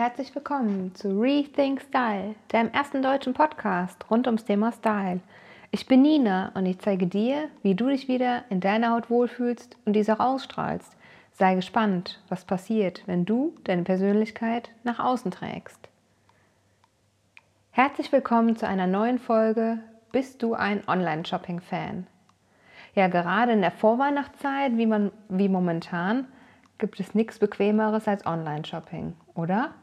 herzlich willkommen zu Rethink Style, deinem ersten deutschen Podcast rund ums Thema Style. Ich bin Nina und ich zeige dir, wie du dich wieder in deiner Haut wohlfühlst und diese auch ausstrahlst. Sei gespannt, was passiert, wenn du deine Persönlichkeit nach außen trägst. Herzlich willkommen zu einer neuen Folge. Bist du ein Online-Shopping-Fan? Ja, gerade in der Vorweihnachtszeit, wie, man, wie momentan, gibt es nichts Bequemeres als Online-Shopping, oder?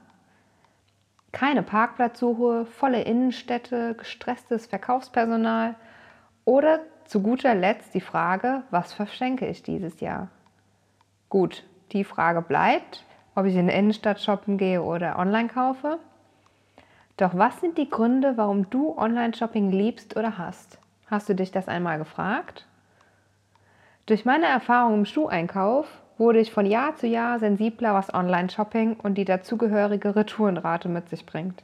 Keine Parkplatzsuche, volle Innenstädte, gestresstes Verkaufspersonal oder zu guter Letzt die Frage, was verschenke ich dieses Jahr? Gut, die Frage bleibt, ob ich in der Innenstadt shoppen gehe oder online kaufe. Doch was sind die Gründe, warum du Online-Shopping liebst oder hast? Hast du dich das einmal gefragt? Durch meine Erfahrung im Schuheinkauf wurde ich von Jahr zu Jahr sensibler, was Online-Shopping und die dazugehörige Retourenrate mit sich bringt.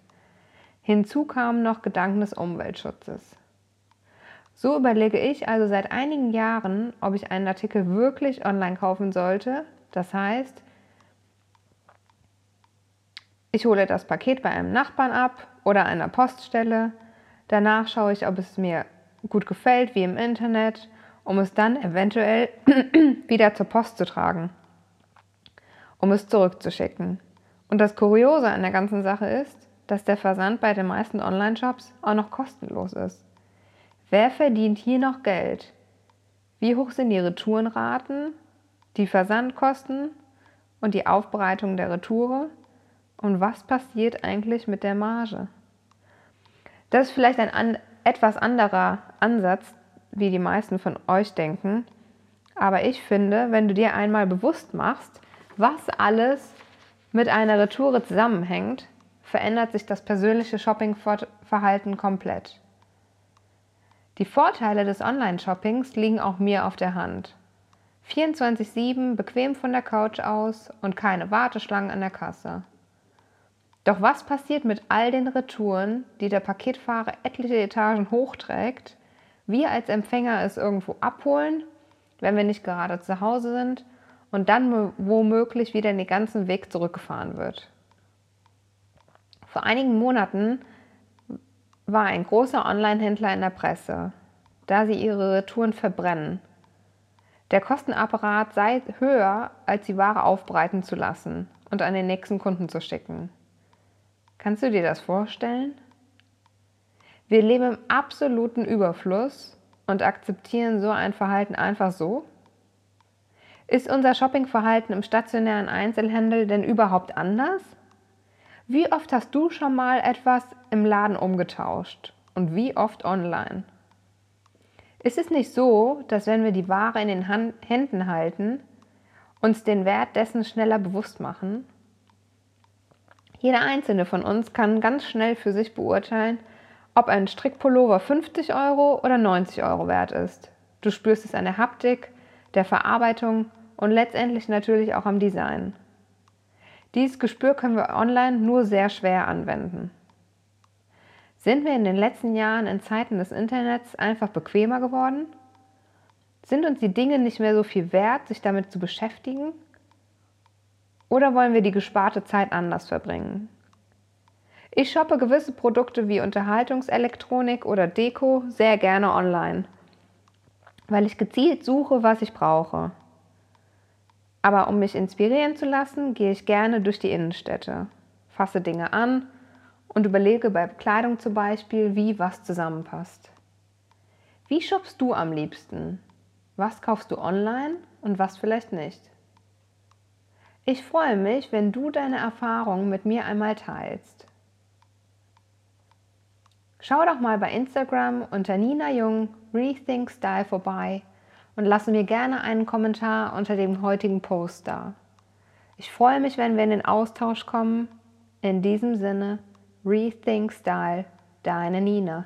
Hinzu kamen noch Gedanken des Umweltschutzes. So überlege ich also seit einigen Jahren, ob ich einen Artikel wirklich online kaufen sollte. Das heißt, ich hole das Paket bei einem Nachbarn ab oder einer Poststelle. Danach schaue ich, ob es mir gut gefällt, wie im Internet um es dann eventuell wieder zur Post zu tragen, um es zurückzuschicken. Und das Kuriose an der ganzen Sache ist, dass der Versand bei den meisten Online-Shops auch noch kostenlos ist. Wer verdient hier noch Geld? Wie hoch sind die Retourenraten, die Versandkosten und die Aufbereitung der Retoure? Und was passiert eigentlich mit der Marge? Das ist vielleicht ein an, etwas anderer Ansatz, wie die meisten von euch denken. Aber ich finde, wenn du dir einmal bewusst machst, was alles mit einer Retoure zusammenhängt, verändert sich das persönliche Shoppingverhalten komplett. Die Vorteile des Online-Shoppings liegen auch mir auf der Hand. 24-7 bequem von der Couch aus und keine Warteschlangen an der Kasse. Doch was passiert mit all den Retouren, die der Paketfahrer etliche Etagen hochträgt, wir als Empfänger es irgendwo abholen, wenn wir nicht gerade zu Hause sind und dann womöglich wieder den ganzen Weg zurückgefahren wird. Vor einigen Monaten war ein großer Online-Händler in der Presse, da sie ihre Retouren verbrennen. Der Kostenapparat sei höher, als die Ware aufbereiten zu lassen und an den nächsten Kunden zu schicken. Kannst du dir das vorstellen? Wir leben im absoluten Überfluss und akzeptieren so ein Verhalten einfach so? Ist unser Shoppingverhalten im stationären Einzelhandel denn überhaupt anders? Wie oft hast du schon mal etwas im Laden umgetauscht und wie oft online? Ist es nicht so, dass wenn wir die Ware in den Hand Händen halten, uns den Wert dessen schneller bewusst machen? Jeder einzelne von uns kann ganz schnell für sich beurteilen, ob ein Strickpullover 50 Euro oder 90 Euro wert ist. Du spürst es an der Haptik, der Verarbeitung und letztendlich natürlich auch am Design. Dieses Gespür können wir online nur sehr schwer anwenden. Sind wir in den letzten Jahren in Zeiten des Internets einfach bequemer geworden? Sind uns die Dinge nicht mehr so viel wert, sich damit zu beschäftigen? Oder wollen wir die gesparte Zeit anders verbringen? Ich shoppe gewisse Produkte wie Unterhaltungselektronik oder Deko sehr gerne online, weil ich gezielt suche, was ich brauche. Aber um mich inspirieren zu lassen, gehe ich gerne durch die Innenstädte, fasse Dinge an und überlege bei Kleidung zum Beispiel, wie was zusammenpasst. Wie shoppst du am liebsten? Was kaufst du online und was vielleicht nicht? Ich freue mich, wenn du deine Erfahrungen mit mir einmal teilst. Schau doch mal bei Instagram unter Nina Jung Rethink Style vorbei und lasse mir gerne einen Kommentar unter dem heutigen Post da. Ich freue mich, wenn wir in den Austausch kommen. In diesem Sinne, Rethink Style, deine Nina.